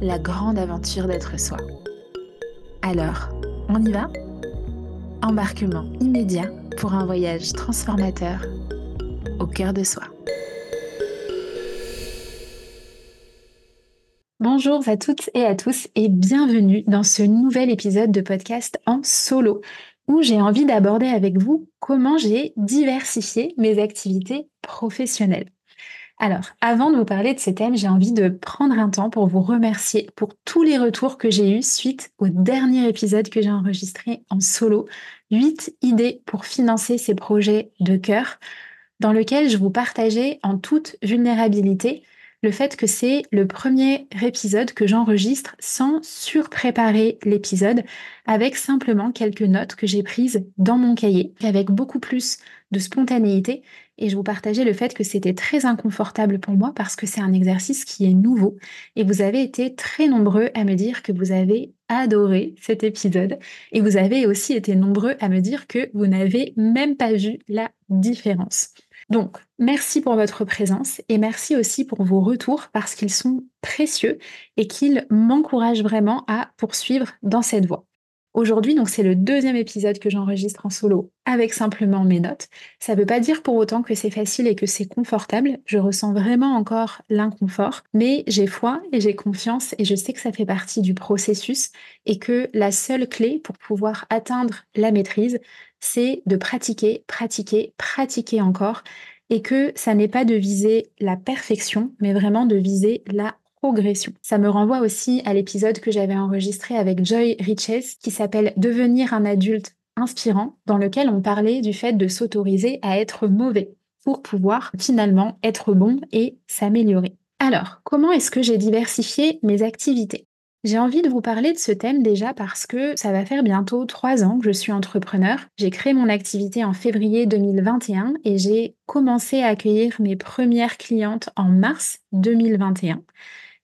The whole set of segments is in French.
la grande aventure d'être soi. Alors, on y va? Embarquement immédiat pour un voyage transformateur au cœur de soi. Bonjour à toutes et à tous et bienvenue dans ce nouvel épisode de podcast en solo où j'ai envie d'aborder avec vous comment j'ai diversifié mes activités professionnelles. Alors, avant de vous parler de ce thème, j'ai envie de prendre un temps pour vous remercier pour tous les retours que j'ai eus suite au dernier épisode que j'ai enregistré en solo, 8 idées pour financer ces projets de cœur, dans lequel je vous partageais en toute vulnérabilité le fait que c'est le premier épisode que j'enregistre sans surpréparer l'épisode, avec simplement quelques notes que j'ai prises dans mon cahier, avec beaucoup plus de spontanéité. Et je vous partageais le fait que c'était très inconfortable pour moi parce que c'est un exercice qui est nouveau. Et vous avez été très nombreux à me dire que vous avez adoré cet épisode. Et vous avez aussi été nombreux à me dire que vous n'avez même pas vu la différence. Donc, merci pour votre présence et merci aussi pour vos retours parce qu'ils sont précieux et qu'ils m'encouragent vraiment à poursuivre dans cette voie. Aujourd'hui, donc c'est le deuxième épisode que j'enregistre en solo avec simplement mes notes. Ça ne veut pas dire pour autant que c'est facile et que c'est confortable. Je ressens vraiment encore l'inconfort, mais j'ai foi et j'ai confiance et je sais que ça fait partie du processus et que la seule clé pour pouvoir atteindre la maîtrise, c'est de pratiquer, pratiquer, pratiquer encore et que ça n'est pas de viser la perfection, mais vraiment de viser la Ça me renvoie aussi à l'épisode que j'avais enregistré avec Joy Riches qui s'appelle Devenir un adulte inspirant, dans lequel on parlait du fait de s'autoriser à être mauvais pour pouvoir finalement être bon et s'améliorer. Alors, comment est-ce que j'ai diversifié mes activités? J'ai envie de vous parler de ce thème déjà parce que ça va faire bientôt trois ans que je suis entrepreneur. J'ai créé mon activité en février 2021 et j'ai commencé à accueillir mes premières clientes en mars 2021.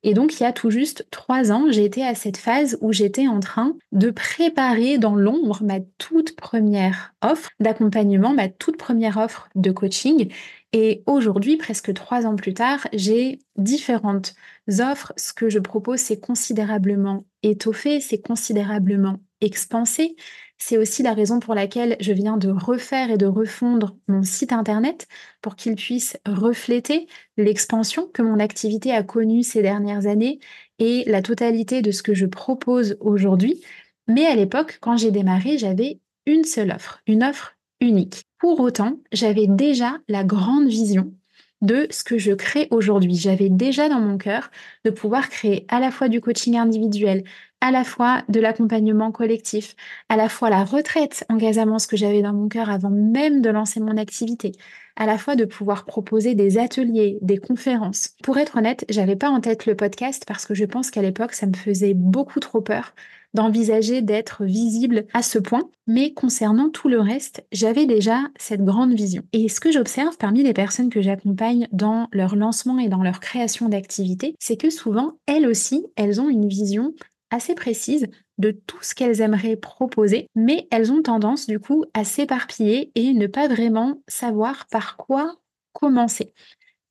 Et donc, il y a tout juste trois ans, été à cette phase où j'étais en train de préparer dans l'ombre ma toute première offre d'accompagnement, ma toute première offre de coaching. Et aujourd'hui, presque trois ans plus tard, j'ai différentes offres. Ce que je propose, c'est considérablement étoffé, c'est considérablement expansé. C'est aussi la raison pour laquelle je viens de refaire et de refondre mon site internet pour qu'il puisse refléter l'expansion que mon activité a connue ces dernières années et la totalité de ce que je propose aujourd'hui. Mais à l'époque, quand j'ai démarré, j'avais une seule offre, une offre unique. Pour autant, j'avais déjà la grande vision de ce que je crée aujourd'hui. J'avais déjà dans mon cœur de pouvoir créer à la fois du coaching individuel, à la fois de l'accompagnement collectif, à la fois la retraite en ce que j'avais dans mon cœur avant même de lancer mon activité, à la fois de pouvoir proposer des ateliers, des conférences. Pour être honnête, j'avais pas en tête le podcast parce que je pense qu'à l'époque, ça me faisait beaucoup trop peur d'envisager d'être visible à ce point. Mais concernant tout le reste, j'avais déjà cette grande vision. Et ce que j'observe parmi les personnes que j'accompagne dans leur lancement et dans leur création d'activité, c'est que souvent, elles aussi, elles ont une vision assez précise de tout ce qu'elles aimeraient proposer, mais elles ont tendance du coup à s'éparpiller et ne pas vraiment savoir par quoi commencer.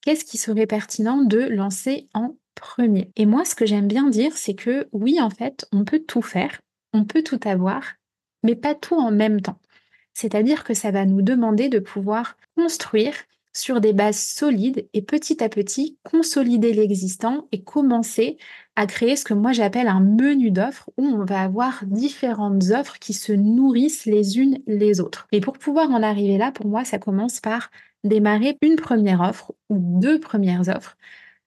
Qu'est-ce qui serait pertinent de lancer en Et moi, ce que j'aime bien dire, c'est que oui, en fait, on peut tout faire, on peut tout avoir, mais pas tout en même temps. C'est-à-dire que ça va nous demander de pouvoir construire sur des bases solides et petit à petit consolider l'existant et commencer à créer ce que moi j'appelle un menu d'offres où on va avoir différentes offres qui se nourrissent les unes les autres. Et pour pouvoir en arriver là, pour moi, ça commence par démarrer une première offre ou deux premières offres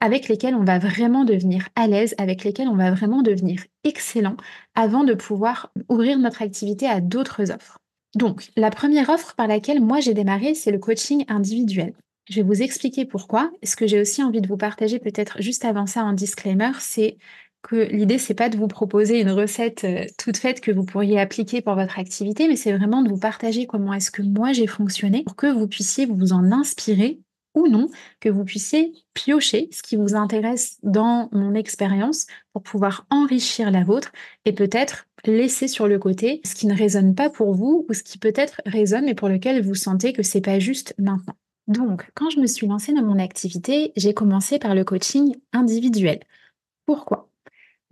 avec lesquelles on va vraiment devenir à l'aise, avec lesquelles on va vraiment devenir excellent avant de pouvoir ouvrir notre activité à d'autres offres. Donc, la première offre par laquelle moi j'ai démarré, c'est le coaching individuel. Je vais vous expliquer pourquoi. Ce que j'ai aussi envie de vous partager peut-être juste avant ça en disclaimer, c'est que l'idée, c'est pas de vous proposer une recette euh, toute faite que vous pourriez appliquer pour votre activité, mais c'est vraiment de vous partager comment est-ce que moi j'ai fonctionné pour que vous puissiez vous en inspirer ou non, que vous puissiez piocher ce qui vous intéresse dans mon expérience pour pouvoir enrichir la vôtre et peut-être laisser sur le côté ce qui ne résonne pas pour vous ou ce qui peut-être résonne mais pour lequel vous sentez que c'est pas juste maintenant. Donc, quand je me suis lancée dans mon activité, j'ai commencé par le coaching individuel. Pourquoi?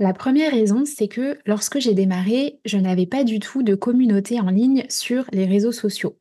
La première raison, c'est que lorsque j'ai démarré, je n'avais pas du tout de communauté en ligne sur les réseaux sociaux.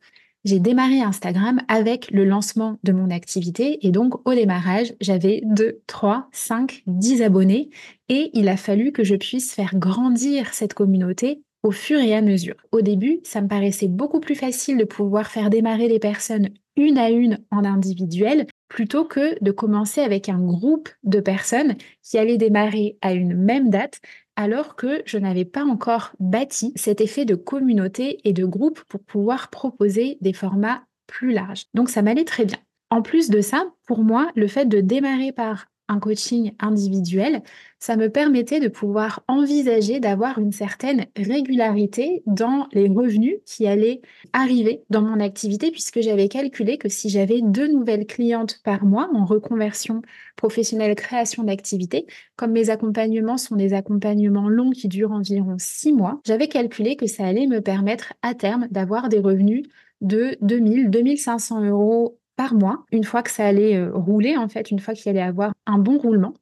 J'ai démarré Instagram avec le lancement de mon activité et donc au démarrage, j'avais 2, 3, 5, 10 abonnés et il a fallu que je puisse faire grandir cette communauté au fur et à mesure. Au début, ça me paraissait beaucoup plus facile de pouvoir faire démarrer les personnes une à une en individuel plutôt que de commencer avec un groupe de personnes qui allaient démarrer à une même date alors que je n'avais pas encore bâti cet effet de communauté et de groupe pour pouvoir proposer des formats plus larges. Donc ça m'allait très bien. En plus de ça, pour moi, le fait de démarrer par un coaching individuel, ça me permettait de pouvoir envisager d'avoir une certaine régularité dans les revenus qui allaient arriver dans mon activité, puisque j'avais calculé que si j'avais deux nouvelles clientes par mois en reconversion professionnelle création d'activité, comme mes accompagnements sont des accompagnements longs qui durent environ six mois, j'avais calculé que ça allait me permettre à terme d'avoir des revenus de 2000, 2500 euros par mois, une fois que ça allait euh, rouler, en fait, une fois qu'il allait avoir un bon roulement.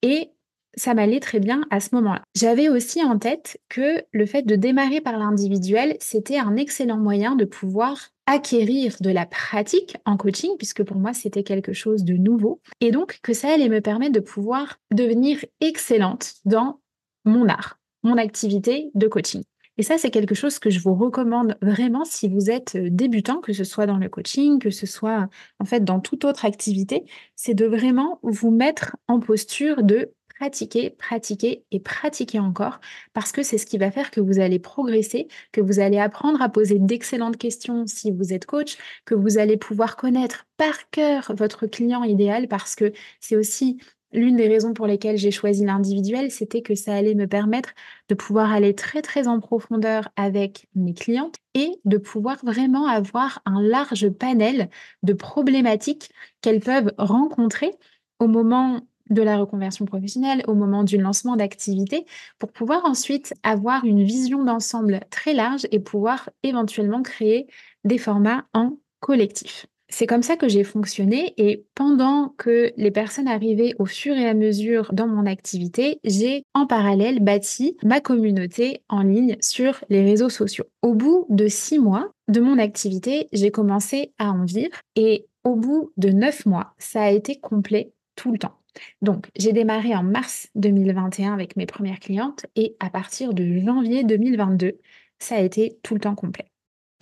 Et ça m'allait très bien à ce moment-là. J'avais aussi en tête que le fait de démarrer par l'individuel, c'était un excellent moyen de pouvoir acquérir de la pratique en coaching, puisque pour moi, c'était quelque chose de nouveau. Et donc, que ça allait me permettre de pouvoir devenir excellente dans mon art, mon activité de coaching. Et ça, c'est quelque chose que je vous recommande vraiment si vous êtes euh, débutant, que ce soit dans le coaching, que ce soit en fait dans toute autre activité, c'est de vraiment vous mettre en posture de pratiquer, pratiquer et pratiquer encore, parce que c'est ce qui va faire que vous allez progresser, que vous allez apprendre à poser d'excellentes questions si vous êtes coach, que vous allez pouvoir connaître par cœur votre client idéal, parce que c'est aussi L'une des raisons pour lesquelles j'ai choisi l'individuel, c'était que ça allait me permettre de pouvoir aller très très en profondeur avec mes clientes et de pouvoir vraiment avoir un large panel de problématiques qu'elles peuvent rencontrer au moment de la reconversion professionnelle, au moment du lancement d'activité, pour pouvoir ensuite avoir une vision d'ensemble très large et pouvoir éventuellement créer des formats en collectif. C'est comme ça que j'ai fonctionné et pendant que les personnes arrivaient au fur et à mesure dans mon activité, j'ai en parallèle bâti ma communauté en ligne sur les réseaux sociaux. Au bout de six mois de mon activité, j'ai commencé à en vivre et au bout de neuf mois, ça a été complet tout le temps. Donc, j'ai démarré en mars 2021 avec mes premières clientes et à partir de janvier 2022, ça a été tout le temps complet.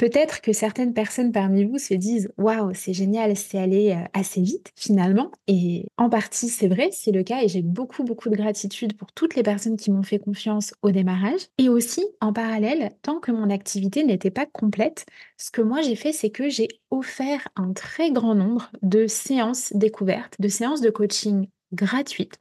Peut-être que certaines personnes parmi vous se disent Waouh, c'est génial, c'est allé euh, assez vite finalement. Et en partie, c'est vrai, c'est le cas. Et j'ai beaucoup, beaucoup de gratitude pour toutes les personnes qui m'ont fait confiance au démarrage. Et aussi, en parallèle, tant que mon activité n'était pas complète, ce que moi j'ai fait, c'est que j'ai offert un très grand nombre de séances découvertes, de séances de coaching gratuites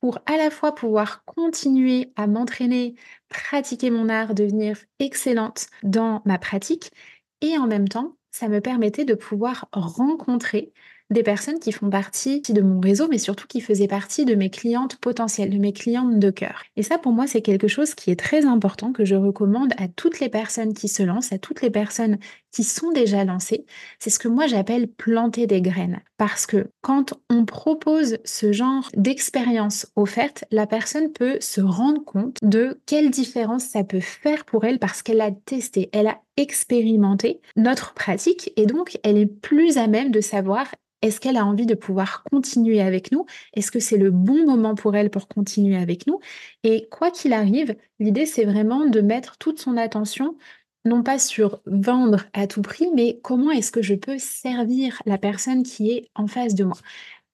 pour à la fois pouvoir continuer à m'entraîner, pratiquer mon art, devenir excellente dans ma pratique, et en même temps, ça me permettait de pouvoir rencontrer des personnes qui font partie de mon réseau, mais surtout qui faisaient partie de mes clientes potentielles, de mes clientes de cœur. Et ça, pour moi, c'est quelque chose qui est très important, que je recommande à toutes les personnes qui se lancent, à toutes les personnes qui sont déjà lancées. C'est ce que moi, j'appelle planter des graines. Parce que quand on propose ce genre d'expérience offerte, la personne peut se rendre compte de quelle différence ça peut faire pour elle parce qu'elle a testé, elle a expérimenté notre pratique et donc elle est plus à même de savoir est-ce qu'elle a envie de pouvoir continuer avec nous? Est-ce que c'est le bon moment pour elle pour continuer avec nous? Et quoi qu'il arrive, l'idée, c'est vraiment de mettre toute son attention non pas sur vendre à tout prix, mais comment est-ce que je peux servir la personne qui est en face de moi?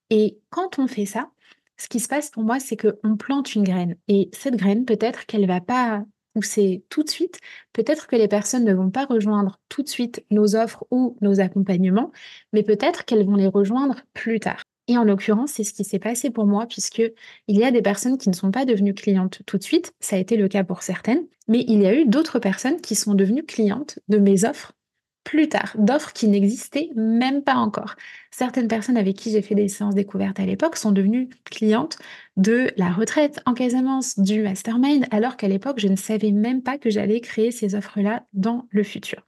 Et quand on fait ça, ce qui se passe pour moi, c'est qu'on plante une graine. Et cette graine, peut-être qu'elle ne va pas pousser tout de suite, peut-être que les personnes ne vont pas rejoindre tout de suite nos offres ou nos accompagnements, mais peut-être qu'elles vont les rejoindre plus tard. Et en l'occurrence, c'est ce qui s'est passé pour moi, puisque il y a des personnes qui ne sont pas devenues clientes tout de suite, ça a été le cas pour certaines, mais il y a eu d'autres personnes qui sont devenues clientes de mes offres plus tard, d'offres qui n'existaient même pas encore. Certaines personnes avec qui j'ai fait des séances découvertes à l'époque sont devenues clientes de la retraite en Casamance, du mastermind, alors qu'à l'époque, je ne savais même pas que j'allais créer ces offres-là dans le futur.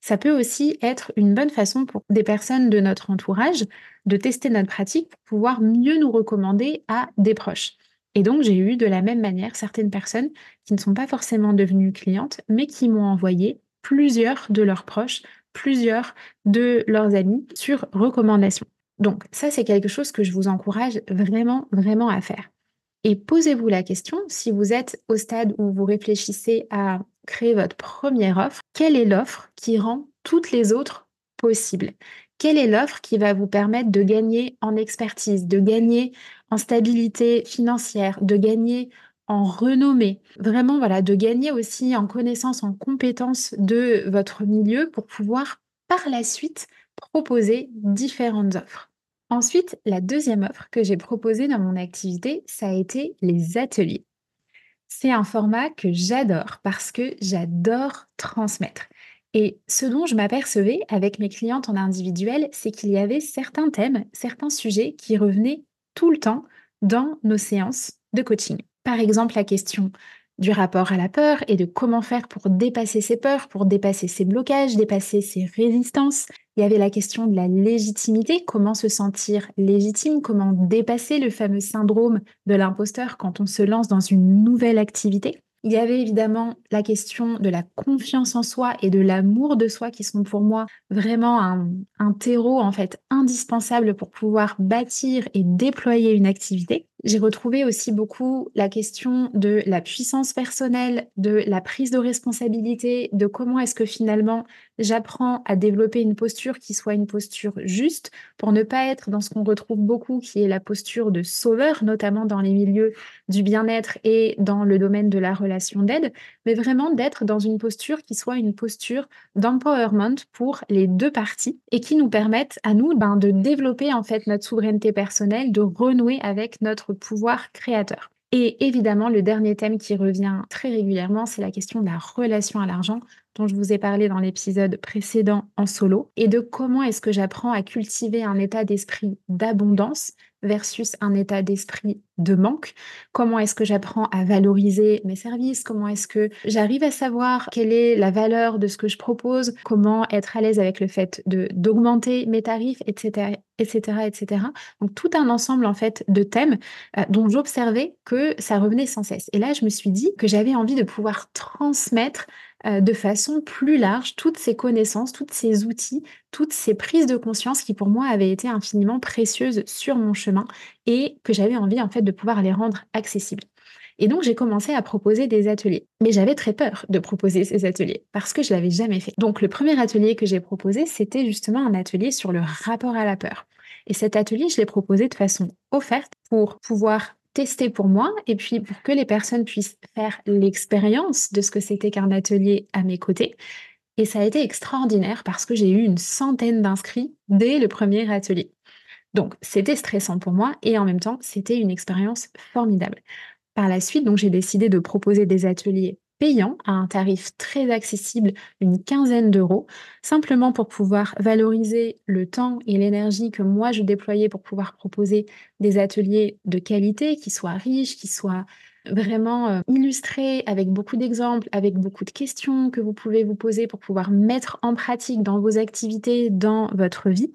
Ça peut aussi être une bonne façon pour des personnes de notre entourage de tester notre pratique pour pouvoir mieux nous recommander à des proches. Et donc, j'ai eu de la même manière certaines personnes qui ne sont pas forcément devenues clientes, mais qui m'ont envoyé plusieurs de leurs proches, plusieurs de leurs amis sur recommandation. Donc, ça, c'est quelque chose que je vous encourage vraiment, vraiment à faire. Et posez-vous la question, si vous êtes au stade où vous réfléchissez à créer votre première offre, quelle est l'offre qui rend toutes les autres possibles? Quelle est l'offre qui va vous permettre de gagner en expertise, de gagner en stabilité financière, de gagner en renommée, vraiment voilà, de gagner aussi en connaissance, en compétence de votre milieu pour pouvoir par la suite proposer différentes offres. Ensuite, la deuxième offre que j'ai proposée dans mon activité, ça a été les ateliers. C'est un format que j'adore parce que j'adore transmettre. Et ce dont je m'apercevais avec mes clientes en individuel, c'est qu'il y avait certains thèmes, certains sujets qui revenaient tout le temps dans nos séances de coaching. Par exemple, la question du rapport à la peur et de comment faire pour dépasser ses peurs, pour dépasser ses blocages, dépasser ses résistances, il y avait la question de la légitimité, comment se sentir légitime, comment dépasser le fameux syndrome de l'imposteur quand on se lance dans une nouvelle activité. Il y avait évidemment la question de la confiance en soi et de l'amour de soi qui sont pour moi vraiment un, terreau en fait indispensable pour pouvoir bâtir et déployer une activité. J'ai retrouvé aussi beaucoup la question de la puissance personnelle, de la prise de responsabilité, de comment est-ce que finalement j'apprends à développer une posture qui soit une posture juste pour ne pas être dans ce qu'on retrouve beaucoup qui est la posture de sauveur, notamment dans les milieux du bien-être et dans le domaine de la relation d'aide, mais vraiment d'être dans une posture qui soit une posture d'empowerment pour les deux parties et qui nous permette à nous ben, de développer en fait notre souveraineté personnelle, de renouer avec notre pouvoir créateur. Et évidemment, le dernier thème qui revient très régulièrement, c'est la question de la relation à l'argent dont je vous ai parlé dans l'épisode précédent en solo, et de comment est-ce que j'apprends à cultiver un état d'esprit d'abondance versus un état d'esprit de manque Comment est-ce que j'apprends à valoriser mes services? Comment est-ce que j'arrive à savoir quelle est la valeur de ce que je propose? Comment être à l'aise avec le fait de d'augmenter mes tarifs, etc., etc., etc. Donc tout un ensemble en fait de thèmes euh, dont j'observais que ça revenait sans cesse. Et là, je me suis dit que j'avais envie de pouvoir transmettre euh, de façon plus large toutes ces connaissances, tous ces outils, toutes ces prises de conscience qui pour moi avaient été infiniment précieuses sur mon chemin et que j'avais envie en fait de pouvoir les rendre accessibles. Et donc j'ai commencé à proposer des ateliers. Mais j'avais très peur de proposer ces ateliers parce que je l'avais jamais fait. Donc le premier atelier que j'ai proposé, c'était justement un atelier sur le rapport à la peur. Et cet atelier, je l'ai proposé de façon offerte pour pouvoir tester pour moi et puis pour que les personnes puissent faire l'expérience de ce que c'était qu'un atelier à mes côtés. Et ça a été extraordinaire parce que j'ai eu une centaine d'inscrits dès le premier atelier. Donc, c'était stressant pour moi et en même temps, c'était une expérience formidable. Par la suite, donc, j'ai décidé de proposer des ateliers payant à un tarif très accessible, une quinzaine d'euros, simplement pour pouvoir valoriser le temps et l'énergie que moi je déployais pour pouvoir proposer des ateliers de qualité qui soient riches, qui soient vraiment euh, illustrés avec beaucoup d'exemples, avec beaucoup de questions que vous pouvez vous poser pour pouvoir mettre en pratique dans vos activités, dans votre vie.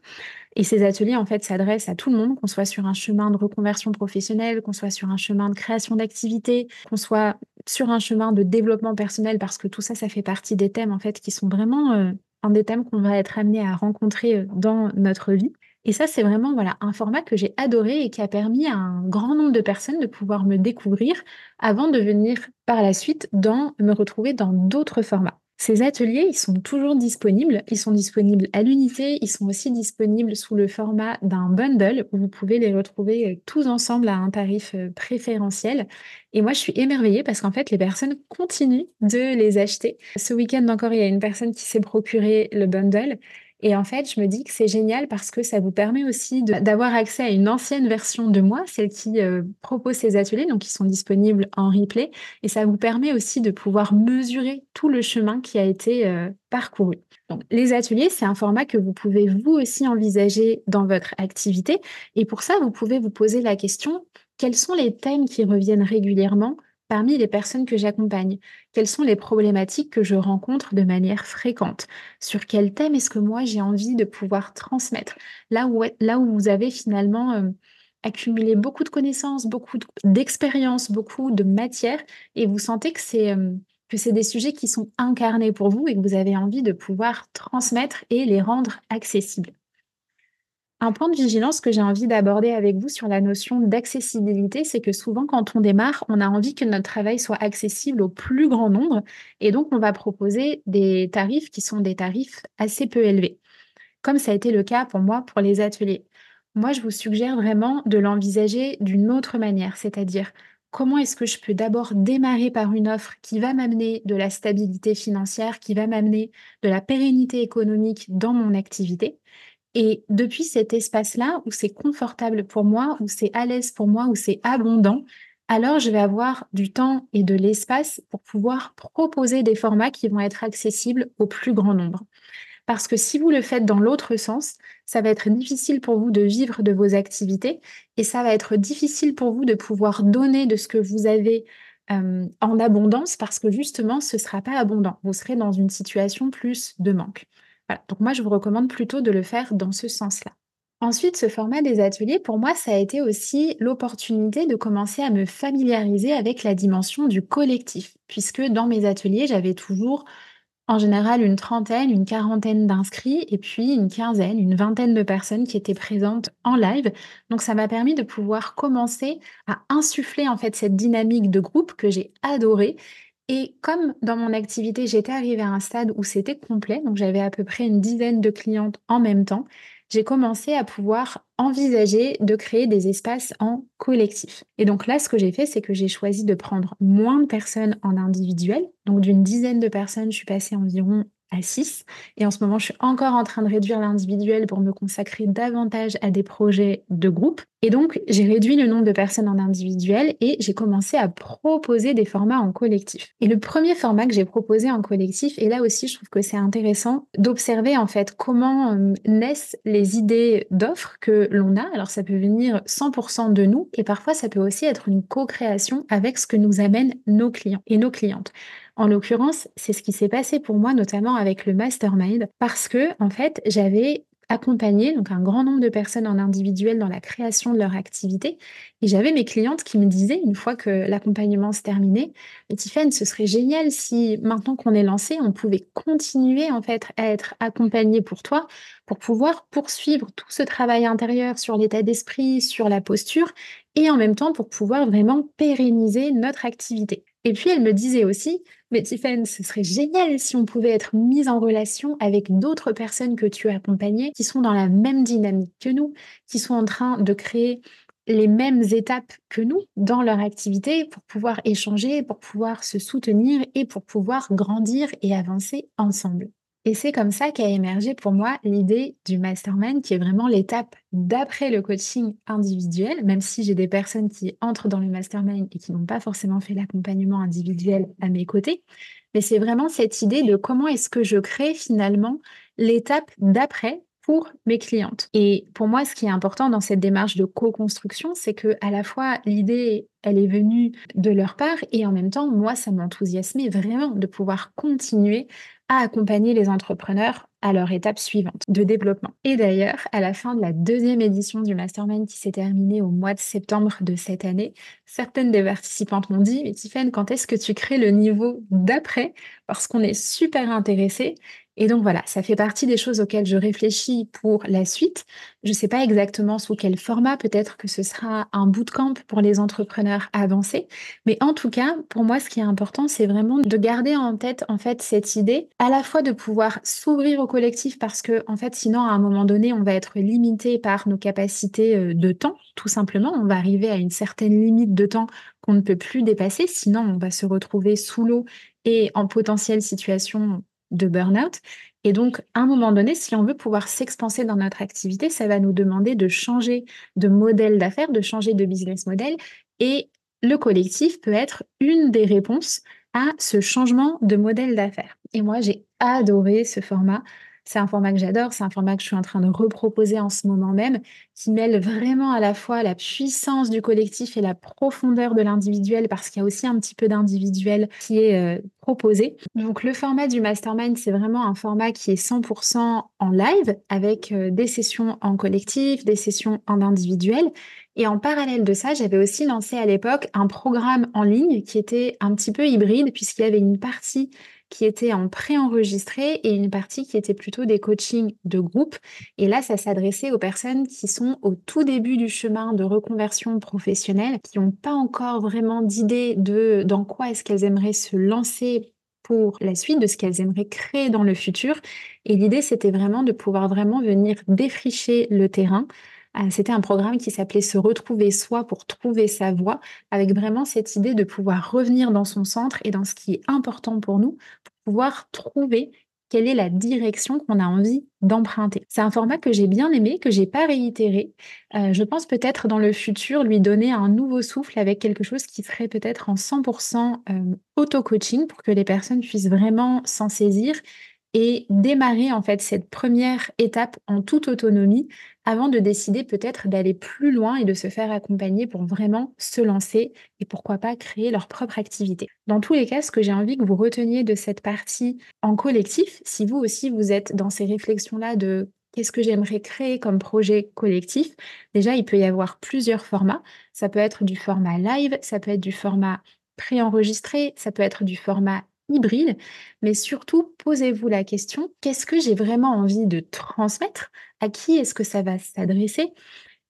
Et ces ateliers, en fait, s'adressent à tout le monde, qu'on soit sur un chemin de reconversion professionnelle, qu'on soit sur un chemin de création d'activité, qu'on soit sur un chemin de développement personnel, parce que tout ça, ça fait partie des thèmes, en fait, qui sont vraiment euh, un des thèmes qu'on va être amené à rencontrer euh, dans notre vie. Et ça, c'est vraiment voilà, un format que j'ai adoré et qui a permis à un grand nombre de personnes de pouvoir me découvrir avant de venir par la suite dans, me retrouver dans d'autres formats. Ces ateliers, ils sont toujours disponibles. Ils sont disponibles à l'unité. Ils sont aussi disponibles sous le format d'un bundle où vous pouvez les retrouver euh, tous ensemble à un tarif euh, préférentiel. Et moi, je suis émerveillée parce qu'en fait, les personnes continuent de les acheter. Ce week-end encore, il y a une personne qui s'est procuré le bundle et en fait, je me dis que c'est génial parce que ça vous permet aussi d'avoir accès à une ancienne version de moi, celle qui euh, propose ces ateliers, donc qui sont disponibles en replay. Et ça vous permet aussi de pouvoir mesurer tout le chemin qui a été euh, parcouru. Donc, les ateliers, c'est un format que vous pouvez vous aussi envisager dans votre activité. Et pour ça, vous pouvez vous poser la question, quels sont les thèmes qui reviennent régulièrement parmi les personnes que j'accompagne Quelles sont les problématiques que je rencontre de manière fréquente? Sur quel thème est-ce que moi j'ai envie de pouvoir transmettre? Là où, vous avez finalement euh, accumulé beaucoup de connaissances, beaucoup d'expériences, beaucoup de matière et vous sentez. Euh, que c'est des sujets qui sont incarnés pour vous et que vous avez envie de pouvoir transmettre et les rendre accessibles. Un point de vigilance que j'ai envie d'aborder avec vous sur la notion d'accessibilité, c'est que souvent quand on démarre, on a envie que notre travail soit accessible au plus grand nombre et donc on va proposer des tarifs qui sont des tarifs assez peu élevés, comme ça a été le cas pour moi pour les ateliers. Moi, je vous suggère vraiment de l'envisager d'une autre manière, c'est-à-dire comment est-ce que je peux d'abord démarrer par une offre qui va m'amener de la stabilité financière, qui va m'amener de la pérennité économique dans mon activité et depuis cet espace-là, où c'est confortable pour moi, où c'est à l'aise pour moi, où c'est abondant, alors je vais avoir du temps et de l'espace pour pouvoir proposer des formats qui vont être accessibles au plus grand nombre. Parce que si vous le faites dans l'autre sens, ça va être difficile pour vous de vivre de vos activités et ça va être difficile pour vous de pouvoir donner de ce que vous avez euh, en abondance parce que justement, ce ne sera pas abondant. Vous serez dans une situation plus de manque. Donc moi, je vous recommande plutôt de le faire dans ce sens-là. Ensuite, ce format des ateliers, pour moi, ça a été aussi l'opportunité de commencer à me familiariser avec la dimension du collectif, puisque dans mes ateliers, j'avais toujours en général une trentaine, une quarantaine d'inscrits et puis une quinzaine, une vingtaine de personnes qui étaient présentes en live. Donc ça m'a permis de pouvoir commencer à insuffler en fait cette dynamique de groupe que j'ai adorée et comme dans mon activité, j'étais arrivée à un stade où c'était complet, donc j'avais à peu près une dizaine de clientes en même temps, j'ai commencé à pouvoir envisager de créer des espaces en collectif. Et donc là, ce que j'ai fait, c'est que j'ai choisi de prendre moins de personnes en individuel. Donc d'une dizaine de personnes, je suis passée environ à 6. Et en ce moment, je suis encore en train de réduire l'individuel pour me consacrer davantage à des projets de groupe. Et donc, j'ai réduit le nombre de personnes en individuel et j'ai commencé à proposer des formats en collectif. Et le premier format que j'ai proposé en collectif, et là aussi, je trouve que c'est intéressant d'observer en fait comment euh, naissent les idées d'offres que l'on a. Alors, ça peut venir 100% de nous et parfois, ça peut aussi être une co-création avec ce que nous amènent nos clients et nos clientes. En l'occurrence, c'est ce qui s'est passé pour moi, notamment avec le mastermind, parce que, en fait, j'avais accompagné un grand nombre de personnes en individuel dans la création de leur activité. Et j'avais mes clientes qui me disaient, une fois que l'accompagnement se terminait, Tiffany, ce serait génial si maintenant qu'on est lancé, on pouvait continuer en fait à être accompagné pour toi, pour pouvoir poursuivre tout ce travail intérieur sur l'état d'esprit, sur la posture, et en même temps pour pouvoir vraiment pérenniser notre activité. Et puis elle me disait aussi, mais Tiffany, ce serait génial si on pouvait être mis en relation avec d'autres personnes que tu as accompagnées qui sont dans la même dynamique que nous, qui sont en train de créer les mêmes étapes que nous dans leur activité pour pouvoir échanger, pour pouvoir se soutenir et pour pouvoir grandir et avancer ensemble. Et c'est comme ça qu'a émergé pour moi l'idée du mastermind, qui est vraiment l'étape d'après le coaching individuel, même si j'ai des personnes qui entrent dans le mastermind et qui n'ont pas forcément fait l'accompagnement individuel à mes côtés. Mais c'est vraiment cette idée de comment est-ce que je crée finalement l'étape d'après pour mes clientes. Et pour moi, ce qui est important dans cette démarche de co-construction, c'est que à la fois l'idée, elle est venue de leur part et en même temps, moi, ça m'enthousiasmait vraiment de pouvoir continuer à accompagner les entrepreneurs à leur étape suivante de développement. Et d'ailleurs, à la fin de la deuxième édition du Mastermind qui s'est terminée au mois de septembre de cette année, certaines des participantes m'ont dit, mais Tiffany, quand est-ce que tu crées le niveau d'après? Parce qu'on est super intéressés. Et donc voilà, ça fait partie des choses auxquelles je réfléchis pour la suite. Je ne sais pas exactement sous quel format, peut-être que ce sera un bootcamp pour les entrepreneurs avancés, mais en tout cas, pour moi, ce qui est important, c'est vraiment de garder en tête en fait cette idée à la fois de pouvoir s'ouvrir au collectif parce que en fait, sinon à un moment donné, on va être limité par nos capacités euh, de temps, tout simplement. On va arriver à une certaine limite de temps qu'on ne peut plus dépasser, sinon on va se retrouver sous l'eau et en potentielle situation de burn-out. Et donc, à un moment donné, si on veut pouvoir s'expanser dans notre activité, ça va nous demander de changer de modèle d'affaires, de changer de business model. Et le collectif peut être une des réponses à ce changement de modèle d'affaires. Et moi, j'ai adoré ce format c'est un format que j'adore, c'est un format que je suis en train de reproposer en ce moment même, qui mêle vraiment à la fois la puissance du collectif et la profondeur de l'individuel, parce qu'il y a aussi un petit peu d'individuel qui est euh, proposé. Donc le format du mastermind, c'est vraiment un format qui est 100% en live, avec euh, des sessions en collectif, des sessions en individuel. Et en parallèle de ça, j'avais aussi lancé à l'époque un programme en ligne qui était un petit peu hybride, puisqu'il y avait une partie qui était en préenregistré et une partie qui était plutôt des coachings de groupe. Et là, ça s'adressait aux personnes qui sont au tout début du chemin de reconversion professionnelle, qui n'ont pas encore vraiment d'idée de dans quoi est-ce qu'elles aimeraient se lancer pour la suite, de ce qu'elles aimeraient créer dans le futur. Et l'idée, c'était vraiment de pouvoir vraiment venir défricher le terrain, c'était un programme qui s'appelait Se retrouver soi pour trouver sa voie, avec vraiment cette idée de pouvoir revenir dans son centre et dans ce qui est important pour nous, pour pouvoir trouver quelle est la direction qu'on a envie d'emprunter. C'est un format que j'ai bien aimé, que j'ai pas réitéré. Euh, je pense peut-être dans le futur lui donner un nouveau souffle avec quelque chose qui serait peut-être en 100% euh, auto-coaching pour que les personnes puissent vraiment s'en saisir et démarrer en fait cette première étape en toute autonomie avant de décider peut-être d'aller plus loin et de se faire accompagner pour vraiment se lancer et pourquoi pas créer leur propre activité. Dans tous les cas, ce que j'ai envie que vous reteniez de cette partie en collectif, si vous aussi vous êtes dans ces réflexions-là de qu'est-ce que j'aimerais créer comme projet collectif, déjà il peut y avoir plusieurs formats. Ça peut être du format live, ça peut être du format préenregistré, ça peut être du format hybride, mais surtout posez-vous la question, qu'est-ce que j'ai vraiment envie de transmettre? À qui est-ce que ça va s'adresser?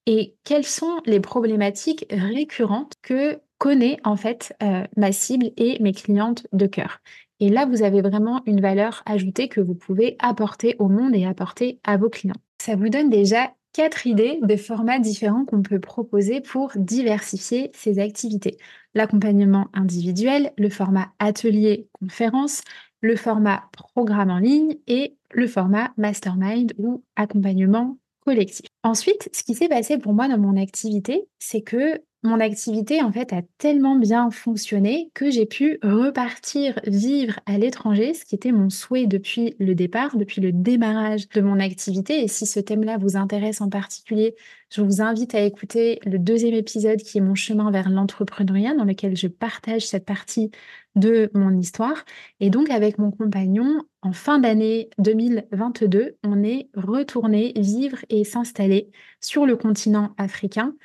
Et quelles sont les problématiques récurrentes que connaît en fait euh, ma cible et mes clientes de cœur? Et là, vous avez vraiment une valeur ajoutée que vous pouvez apporter au monde et apporter à vos clients. Ça vous donne déjà quatre idées de formats différents qu'on peut proposer pour diversifier ces activités. L'accompagnement individuel, le format atelier-conférence, le format programme en ligne et le format mastermind ou accompagnement collectif. Ensuite, ce qui s'est passé pour moi dans mon activité, c'est que mon activité en fait a tellement bien fonctionné que j'ai pu repartir vivre à l'étranger, ce qui était mon souhait depuis le départ, depuis le démarrage de mon activité. Et si ce thème-là vous intéresse en particulier, je vous invite à écouter le deuxième épisode qui est mon chemin vers l'entrepreneuriat, dans lequel je partage cette partie de mon histoire. Et donc avec mon compagnon, en fin d'année 2022, on est retourné vivre et s'installer sur le continent africain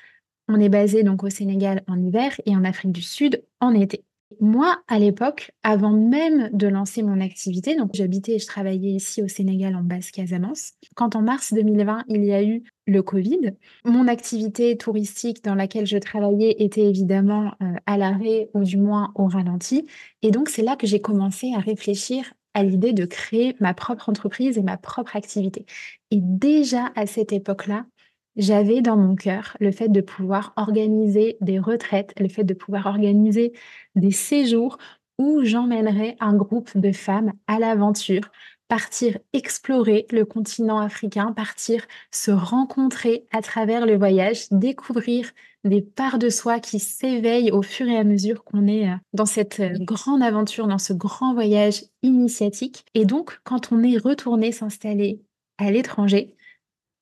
on est basé donc au Sénégal en hiver et en Afrique du Sud en été. Moi, à l'époque, avant même de lancer mon activité, donc j'habitais et je travaillais ici au Sénégal en basse Casamance, quand en mars 2020, il y a eu le Covid, mon activité touristique dans laquelle je travaillais était évidemment euh, à l'arrêt ou du moins au ralenti. Et donc, c'est là que j'ai commencé à réfléchir à l'idée de créer ma propre entreprise et ma propre activité. Et déjà à cette époque-là, j'avais dans mon cœur le fait de pouvoir organiser des retraites, le fait de pouvoir organiser des séjours où j'emmènerais un groupe de femmes à l'aventure, partir explorer le continent africain, partir se rencontrer à travers le voyage, découvrir des parts de soi qui s'éveillent au fur et à mesure qu'on est euh, dans cette euh, grande aventure, dans ce grand voyage initiatique. Et donc, quand on est retourné s'installer à l'étranger,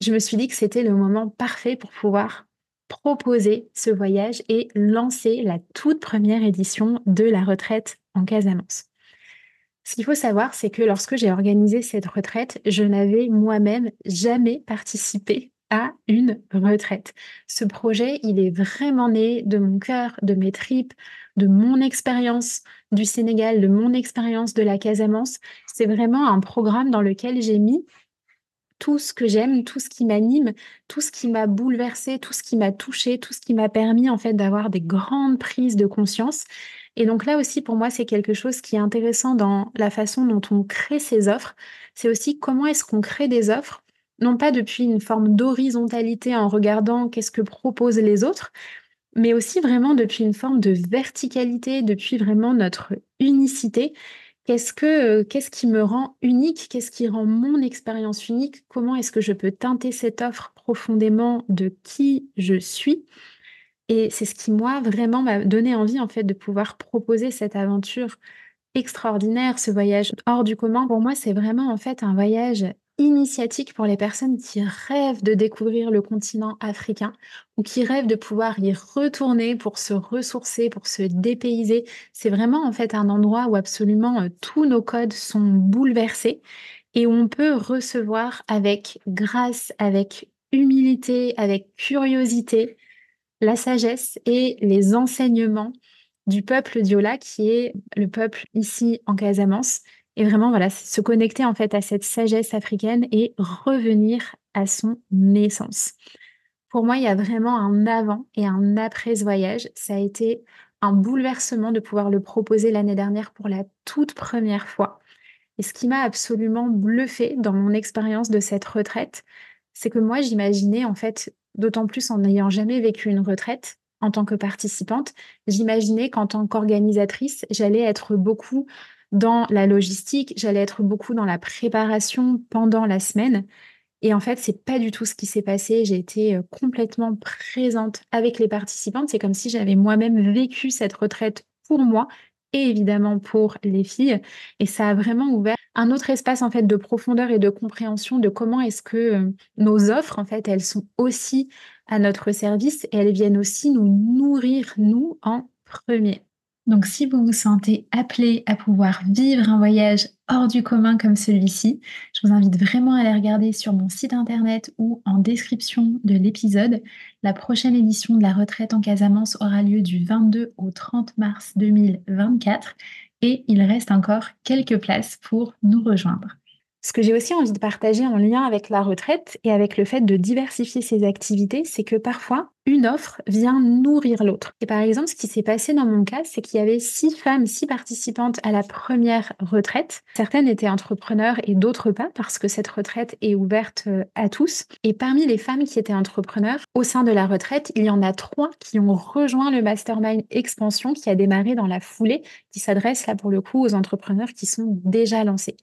je me suis dit que c'était le moment parfait pour pouvoir proposer ce voyage et lancer la toute première édition de la retraite en Casamance. Ce qu'il faut savoir, c'est que lorsque j'ai organisé cette retraite, je n'avais moi-même jamais participé à une retraite. Ce projet, il est vraiment né de mon cœur, de mes tripes, de mon expérience du Sénégal, de mon expérience de la Casamance. C'est vraiment un programme dans lequel j'ai mis tout ce que j'aime, tout ce qui m'anime, tout ce qui m'a bouleversé, tout ce qui m'a touché, tout ce qui m'a permis en fait d'avoir des grandes prises de conscience. Et donc là aussi, pour moi, c'est quelque chose qui est intéressant dans la façon dont on crée ces offres. C'est aussi comment est-ce qu'on crée des offres, non pas depuis une forme d'horizontalité en regardant qu'est-ce que proposent les autres, mais aussi vraiment depuis une forme de verticalité, depuis vraiment notre unicité Euh, qu'est-ce qui me rend unique? Qu'est-ce qui rend mon expérience unique? Comment est-ce que je peux teinter cette offre profondément de qui je suis? Et c'est ce qui, moi, vraiment m'a donné envie, en fait, de pouvoir proposer cette aventure extraordinaire, ce voyage hors du commun. Pour moi, c'est vraiment, en fait, un voyage initiatique pour les personnes qui rêvent de découvrir le continent africain ou qui rêvent de pouvoir y retourner pour se ressourcer, pour se dépayser. C'est vraiment en fait un endroit où absolument euh, tous nos codes sont bouleversés et où on peut recevoir avec grâce, avec humilité, avec curiosité, la sagesse et les enseignements du peuple Diola qui est le peuple ici en Casamance et vraiment, voilà, se connecter en fait à cette sagesse africaine et revenir à son essence. Pour moi, il y a vraiment un avant et un après ce voyage. Ça a été un bouleversement de pouvoir le proposer l'année dernière pour la toute première fois. Et ce qui m'a absolument bluffé dans mon expérience de cette retraite, c'est que moi, j'imaginais en fait, d'autant plus en n'ayant jamais vécu une retraite en tant que participante, j'imaginais qu'en tant qu'organisatrice, j'allais être beaucoup dans la logistique, j'allais être beaucoup dans la préparation pendant la semaine. Et en fait, c'est pas du tout ce qui s'est passé. J'ai été euh, complètement présente avec les participantes. C'est comme si j'avais moi-même vécu cette retraite pour moi et évidemment pour les filles. Et ça a vraiment ouvert un autre espace en fait de profondeur et de compréhension de comment est-ce que euh, nos offres en fait elles sont aussi à notre service et elles viennent aussi nous nourrir nous en premier. Donc si vous vous sentez appelé à pouvoir vivre un voyage hors du commun comme celui-ci, je vous invite vraiment à aller regarder sur mon site internet ou en description de l'épisode. La prochaine édition de la retraite en Casamance aura lieu du 22 au 30 mars 2024 et il reste encore quelques places pour nous rejoindre. Ce que j'ai aussi envie de partager en lien avec la retraite et avec le fait de diversifier ses activités, c'est que parfois, une offre vient nourrir l'autre. Et par exemple, ce qui s'est passé dans mon cas, c'est qu'il y avait six femmes, six participantes à la première retraite. Certaines étaient entrepreneurs et d'autres pas, parce que cette retraite est ouverte euh, à tous. Et parmi les femmes qui étaient entrepreneurs, au sein de la retraite, il y en a trois qui ont rejoint le mastermind expansion qui a démarré dans la foulée, qui s'adresse là pour le coup aux entrepreneurs qui sont déjà lancés.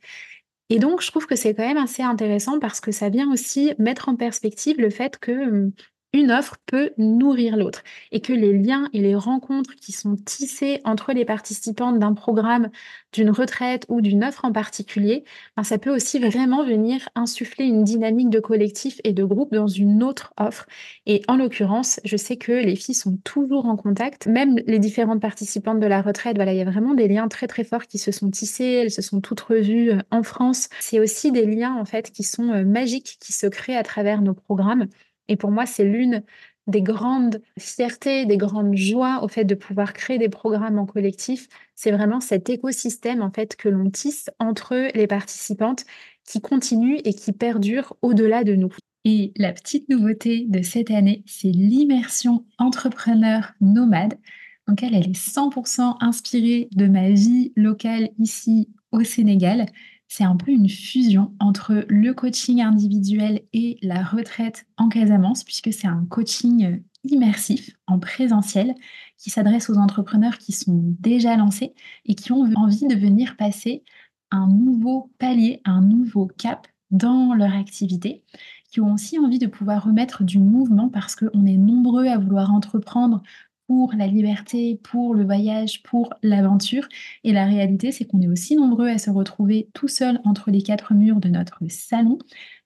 Et donc, je trouve que c'est quand même assez intéressant parce que ça vient aussi mettre en perspective le fait que hum, une offre peut nourrir l'autre et que les liens et les rencontres qui sont tissés entre les participantes d'un programme, d'une retraite ou d'une offre en particulier, ben ça peut aussi vraiment venir insuffler une dynamique de collectif et de groupe dans une autre offre. Et en l'occurrence, je sais que les filles sont toujours en contact, même les différentes participantes de la retraite. Voilà, il y a vraiment des liens très très forts qui se sont tissés, elles se sont toutes revues euh, en France. C'est aussi des liens en fait qui sont euh, magiques, qui se créent à travers nos programmes. Et pour moi, c'est l'une des grandes fiertés, des grandes joies au fait de pouvoir créer des programmes en collectif. C'est vraiment cet écosystème en fait que l'on tisse entre les participantes qui continue et qui perdure au-delà de nous. Et la petite nouveauté de cette année, c'est l'immersion entrepreneur nomade. Donc elle, elle est 100% inspirée de ma vie locale ici au Sénégal c'est un peu une fusion entre le coaching individuel et la retraite en Casamance, puisque c'est un coaching immersif en présentiel qui s'adresse aux entrepreneurs qui sont déjà lancés et qui ont envie de venir passer un nouveau palier, un nouveau cap dans leur activité, qui ont aussi envie de pouvoir remettre du mouvement parce qu'on est nombreux à vouloir entreprendre pour la liberté, pour le voyage, pour l'aventure. Et la réalité, c'est qu'on est aussi nombreux à se retrouver tout seul entre les quatre murs de notre salon.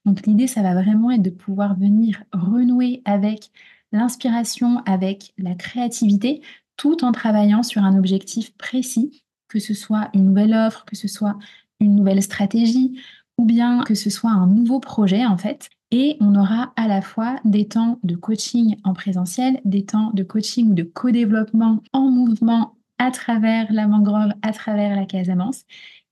Donc l'idée, ça va vraiment être de pouvoir venir renouer avec l'inspiration, avec la créativité, tout en travaillant sur un objectif précis, que ce soit une nouvelle offre, que ce soit une nouvelle stratégie, ou bien que ce soit un nouveau projet en fait. Et on aura à la fois des temps de coaching en présentiel, des temps de coaching ou de co-développement en mouvement à travers la mangrove, à travers la Casamance.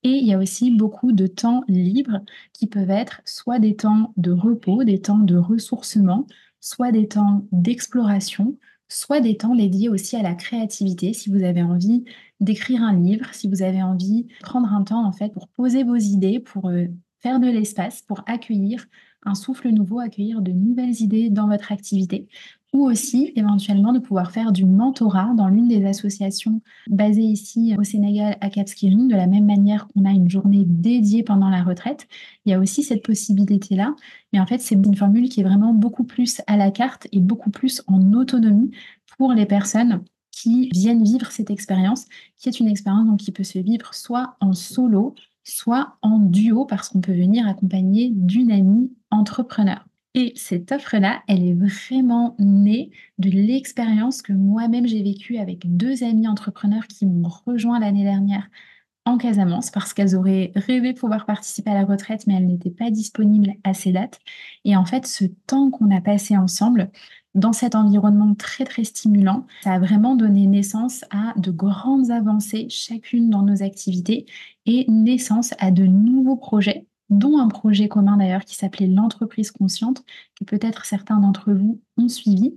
Et il y a aussi beaucoup de temps libres qui peuvent être soit des temps de repos, des temps de ressourcement, soit des temps d'exploration, soit des temps dédiés aussi à la créativité. Si vous avez envie d'écrire un livre, si vous avez envie de prendre un temps en fait pour poser vos idées, pour euh, faire de l'espace, pour accueillir un souffle nouveau, accueillir de nouvelles idées dans votre activité ou aussi éventuellement de pouvoir faire du mentorat dans l'une des associations basées ici au Sénégal à Cap Skirring, de la même manière qu'on a une journée dédiée pendant la retraite. Il y a aussi cette possibilité-là, mais en fait c'est une formule qui est vraiment beaucoup plus à la carte et beaucoup plus en autonomie pour les personnes qui viennent vivre cette expérience, qui est une expérience donc, qui peut se vivre soit en solo, soit en duo, parce qu'on peut venir accompagner d'une amie entrepreneur. Et cette offre-là, elle est vraiment née de l'expérience que moi-même j'ai vécue avec deux amis entrepreneurs qui m'ont rejoint l'année dernière en Casamance parce qu'elles auraient rêvé pouvoir participer à la retraite, mais elles n'étaient pas disponibles à ces dates. Et en fait, ce temps qu'on a passé ensemble dans cet environnement très très stimulant, ça a vraiment donné naissance à de grandes avancées chacune dans nos activités et naissance à de nouveaux projets dont un projet commun d'ailleurs qui s'appelait l'entreprise consciente, que peut-être certains d'entre vous ont suivi.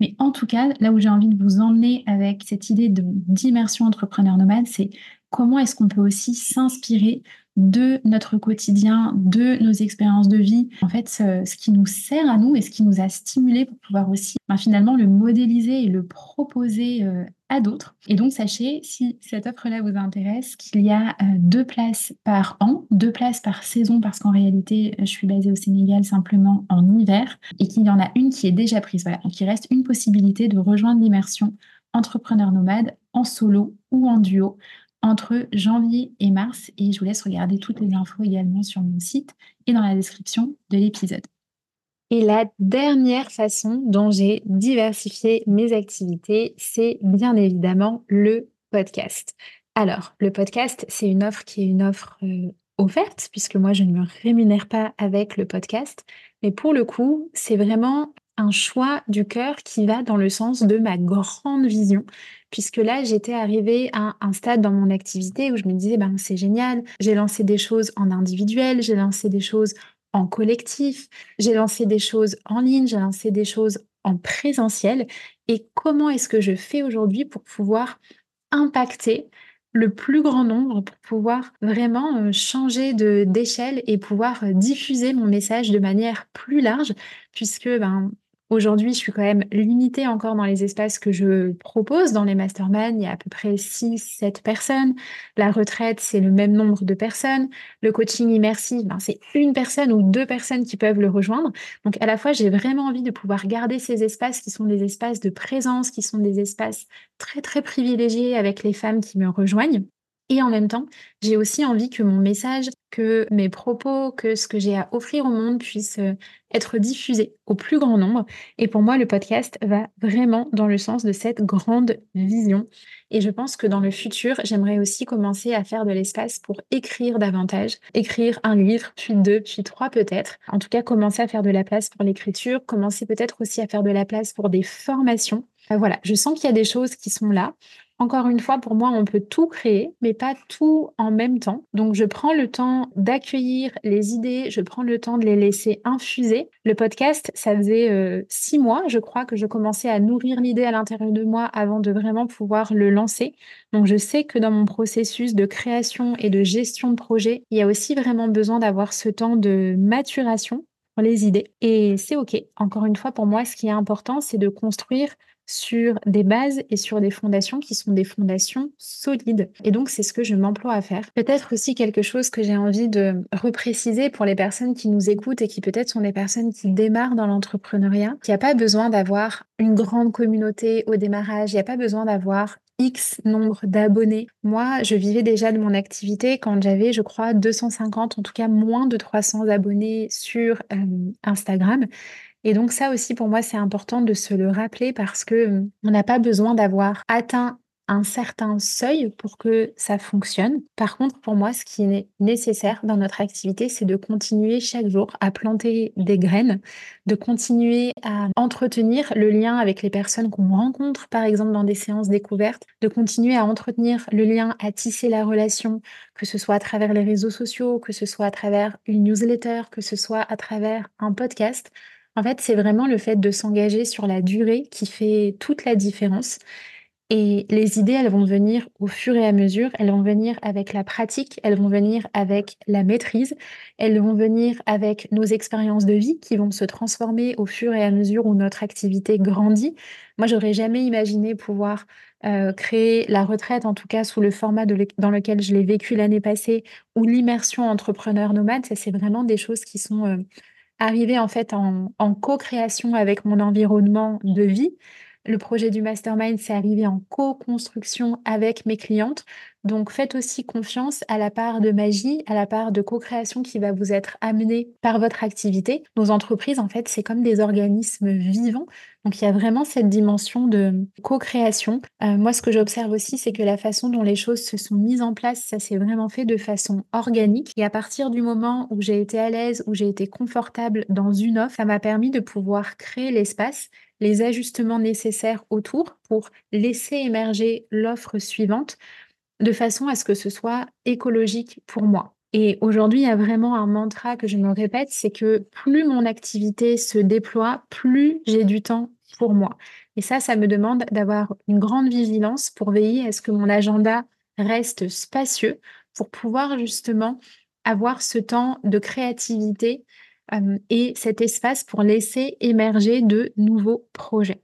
Mais en tout cas, là où j'ai envie de vous emmener avec cette idée d'immersion entrepreneur nomade, c'est comment est-ce qu'on peut aussi s'inspirer de notre quotidien, de nos expériences de vie, en fait, ce, qui nous sert à nous et ce qui nous a stimulés pour pouvoir aussi ben, finalement le modéliser et le proposer euh, à d'autres. Et donc, sachez, si cette offre-là vous intéresse, qu'il y a euh, deux places par an, deux places par saison, parce qu'en réalité, je suis basée au Sénégal simplement en hiver, et qu'il y en a une qui est déjà prise. Voilà, donc il reste une possibilité de rejoindre l'immersion entrepreneur nomade en solo ou en duo entre janvier et mars. Et je vous laisse regarder toutes les infos également sur mon site et dans la description de l'épisode. Et la dernière façon dont j'ai diversifié mes activités, c'est bien évidemment le podcast. Alors, le podcast, c'est une offre qui est une offre euh, offerte, puisque moi, je ne me rémunère pas avec le podcast. Mais pour le coup, c'est vraiment un choix du cœur qui va dans le sens de ma grande vision, puisque là, j'étais arrivée à un stade dans mon activité où je me disais, ben, c'est génial, j'ai lancé des choses en individuel, j'ai lancé des choses en collectif, j'ai lancé des choses en ligne, j'ai lancé des choses en présentiel, et comment est-ce que je fais aujourd'hui pour pouvoir impacter le plus grand nombre pour pouvoir vraiment euh, changer d'échelle et pouvoir euh, diffuser mon message de manière plus large? Puisque ben Aujourd'hui, je suis quand même limitée encore dans les espaces que je propose. Dans les masterminds, il y a à peu près 6-7 personnes. La retraite, c'est le même nombre de personnes. Le coaching immersif, ben, c'est une personne ou deux personnes qui peuvent le rejoindre. Donc, à la fois, j'ai vraiment envie de pouvoir garder ces espaces qui sont des espaces de présence, qui sont des espaces très, très privilégiés avec les femmes qui me rejoignent. Et en même temps, j'ai aussi envie que mon message, que mes propos, que ce que j'ai à offrir au monde puisse euh, être diffusé au plus grand nombre. Et pour moi, le podcast va vraiment dans le sens de cette grande vision. Et je pense que dans le futur, j'aimerais aussi commencer à faire de l'espace pour écrire davantage, écrire un livre, puis deux, puis trois peut-être. En tout cas, commencer à faire de la place pour l'écriture, commencer peut-être aussi à faire de la place pour des formations. Voilà, je sens qu'il y a des choses qui sont là. Encore une fois, pour moi, on peut tout créer, mais pas tout en même temps. Donc, je prends le temps d'accueillir les idées, je prends le temps de les laisser infuser. Le podcast, ça faisait euh, six mois, je crois, que je commençais à nourrir l'idée à l'intérieur de moi avant de vraiment pouvoir le lancer. Donc, je sais que dans mon processus de création et de gestion de projet, il y a aussi vraiment besoin d'avoir ce temps de maturation pour les idées. Et c'est OK. Encore une fois, pour moi, ce qui est important, c'est de construire sur des bases et sur des fondations qui sont des fondations solides. Et donc, c'est ce que je m'emploie à faire. Peut-être aussi quelque chose que j'ai envie de repréciser pour les personnes qui nous écoutent et qui peut-être sont des personnes qui démarrent dans l'entrepreneuriat, qu'il n'y a pas besoin d'avoir une grande communauté au démarrage, il n'y a pas besoin d'avoir X nombre d'abonnés. Moi, je vivais déjà de mon activité quand j'avais, je crois, 250, en tout cas moins de 300 abonnés sur euh, Instagram. Et donc ça aussi pour moi c'est important de se le rappeler parce que on n'a pas besoin d'avoir atteint un certain seuil pour que ça fonctionne. Par contre, pour moi, ce qui est nécessaire dans notre activité, c'est de continuer chaque jour à planter des graines, de continuer à entretenir le lien avec les personnes qu'on rencontre, par exemple dans des séances découvertes, de continuer à entretenir le lien, à tisser la relation, que ce soit à travers les réseaux sociaux, que ce soit à travers une newsletter, que ce soit à travers un podcast. En fait, c'est vraiment le fait de s'engager sur la durée qui fait toute la différence. Et les idées, elles vont venir au fur et à mesure, elles vont venir avec la pratique, elles vont venir avec la maîtrise, elles vont venir avec nos expériences de vie qui vont se transformer au fur et à mesure où notre activité grandit. Moi, j'aurais jamais imaginé pouvoir euh, créer la retraite, en tout cas sous le format dans lequel je l'ai vécu l'année passée, ou l'immersion entrepreneur nomade. Ça, c'est vraiment des choses qui sont euh, arrivées en fait en co-création avec mon environnement de vie. Le projet du mastermind, c'est arrivé en co-construction avec mes clientes. Donc faites aussi confiance à la part de magie, à la part de co-création qui va vous être amenée par votre activité. Nos entreprises, en fait, c'est comme des organismes vivants. Donc il y a vraiment cette dimension de co-création. Euh, moi, ce que j'observe aussi, c'est que la façon dont les choses se sont mises en place, ça s'est vraiment fait de façon organique. Et à partir du moment où j'ai été à l'aise, où j'ai été confortable dans une offre, ça m'a permis de pouvoir créer l'espace les ajustements nécessaires autour pour laisser émerger l'offre suivante de façon à ce que ce soit écologique pour moi. Et aujourd'hui, il y a vraiment un mantra que je me répète, c'est que plus mon activité se déploie, plus j'ai du temps pour moi. Et ça, ça me demande d'avoir une grande vigilance pour veiller à ce que mon agenda reste spacieux pour pouvoir justement avoir ce temps de créativité et cet espace pour laisser émerger de nouveaux projets.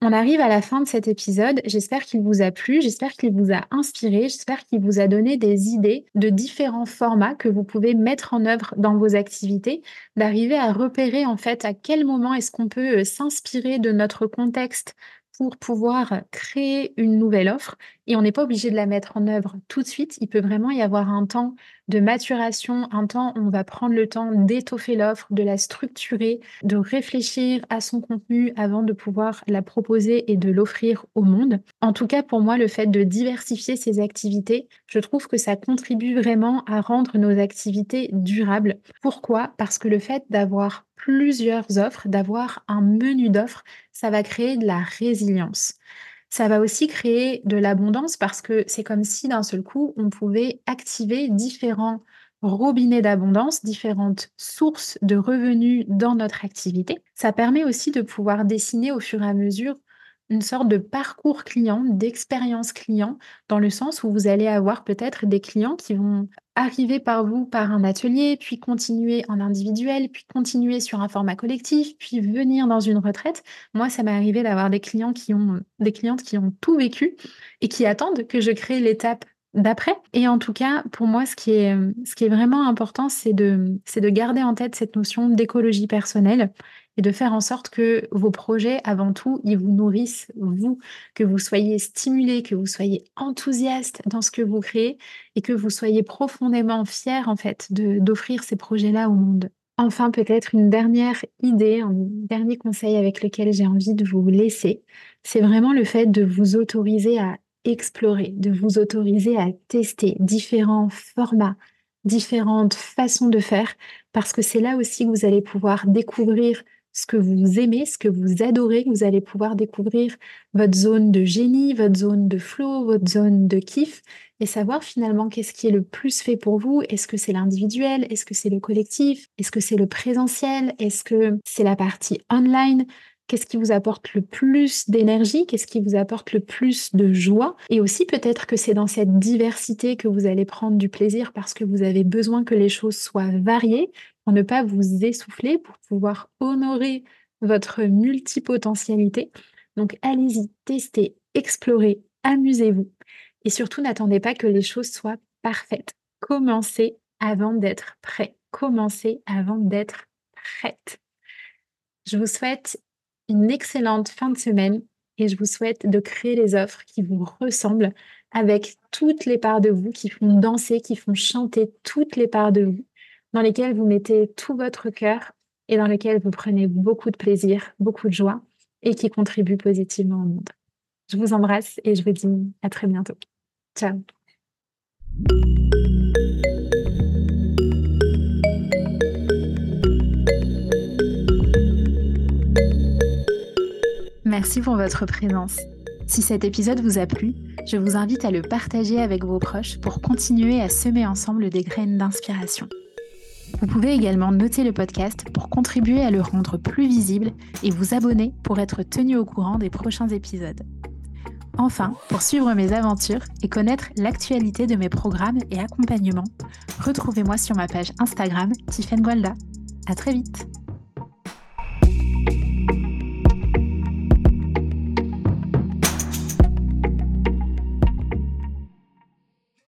On arrive à la fin de cet épisode. J'espère qu'il vous a plu, j'espère qu'il vous a inspiré, j'espère qu'il vous a donné des idées de différents formats que vous pouvez mettre en œuvre dans vos activités, d'arriver à repérer en fait à quel moment est-ce qu'on peut s'inspirer de notre contexte pour pouvoir créer une nouvelle offre et on n'est pas obligé de la mettre en œuvre tout de suite. Il peut vraiment y avoir un temps de maturation, un temps où on va prendre le temps d'étoffer l'offre, de la structurer, de réfléchir à son contenu avant de pouvoir la proposer et de l'offrir au monde. En tout cas, pour moi, le fait de diversifier ses activités, je trouve que ça contribue vraiment à rendre nos activités durables. Pourquoi? Parce que le fait d'avoir plusieurs offres, d'avoir un menu d'offres, ça va créer de la résilience. Ça va aussi créer de l'abondance parce que c'est comme si d'un seul coup, on pouvait activer différents robinets d'abondance, différentes sources de revenus dans notre activité. Ça permet aussi de pouvoir dessiner au fur et à mesure une sorte de parcours client, d'expérience client, dans le sens où vous allez avoir peut-être des clients qui vont arriver par vous par un atelier, puis continuer en individuel, puis continuer sur un format collectif, puis venir dans une retraite. Moi, ça m'est arrivé d'avoir des clients qui ont clientes qui ont tout vécu et qui attendent que je crée l'étape d'après. Et en tout cas, pour moi, ce qui est, ce qui est vraiment important, c'est de, c'est de garder en tête cette notion d'écologie personnelle et de faire en sorte que vos projets, avant tout, ils vous nourrissent, vous, que vous soyez stimulé, que vous soyez enthousiaste dans ce que vous créez et que vous soyez profondément fier, en fait, d'offrir ces projets-là au monde. Enfin, peut-être une dernière idée, un dernier conseil avec lequel j'ai envie de vous laisser, c'est vraiment le fait de vous autoriser à explorer, de vous autoriser à tester différents formats, différentes façons de faire, parce que c'est là aussi que vous allez pouvoir découvrir ce que vous aimez, ce que vous adorez. Vous allez pouvoir découvrir votre zone de génie, votre zone de flow, votre zone de kiff et savoir finalement qu'est-ce qui est le plus fait pour vous. Est-ce que c'est l'individuel? Est-ce que c'est le collectif? Est-ce que c'est le présentiel? Est-ce que c'est la partie online? Qu'est-ce qui vous apporte le plus d'énergie? Qu'est-ce qui vous apporte le plus de joie? Et aussi peut-être que c'est dans cette diversité que vous allez prendre du plaisir parce que vous avez besoin que les choses soient variées pour ne pas vous essouffler, pour pouvoir honorer votre multipotentialité. Donc allez-y, testez, explorez, amusez-vous. Et surtout, n'attendez pas que les choses soient parfaites. Commencez avant d'être prêt. Commencez avant d'être prête. Je vous souhaite une excellente fin de semaine et je vous souhaite de créer les offres qui vous ressemblent avec toutes les parts de vous qui font danser, qui font chanter toutes les parts de vous, dans lesquelles vous mettez tout votre cœur et dans lesquelles vous prenez beaucoup de plaisir, beaucoup de joie et qui contribuent positivement au monde. Je vous embrasse et je vous dis à très bientôt. Ciao. Merci pour votre présence. Si cet épisode vous a plu, je vous invite à le partager avec vos proches pour continuer à semer ensemble des graines d'inspiration. Vous pouvez également noter le podcast pour contribuer à le rendre plus visible et vous abonner pour être tenu au courant des prochains épisodes. Enfin, pour suivre mes aventures et connaître l'actualité de mes programmes et accompagnements, retrouvez-moi sur ma page Instagram Tiffen Gualda. À très vite!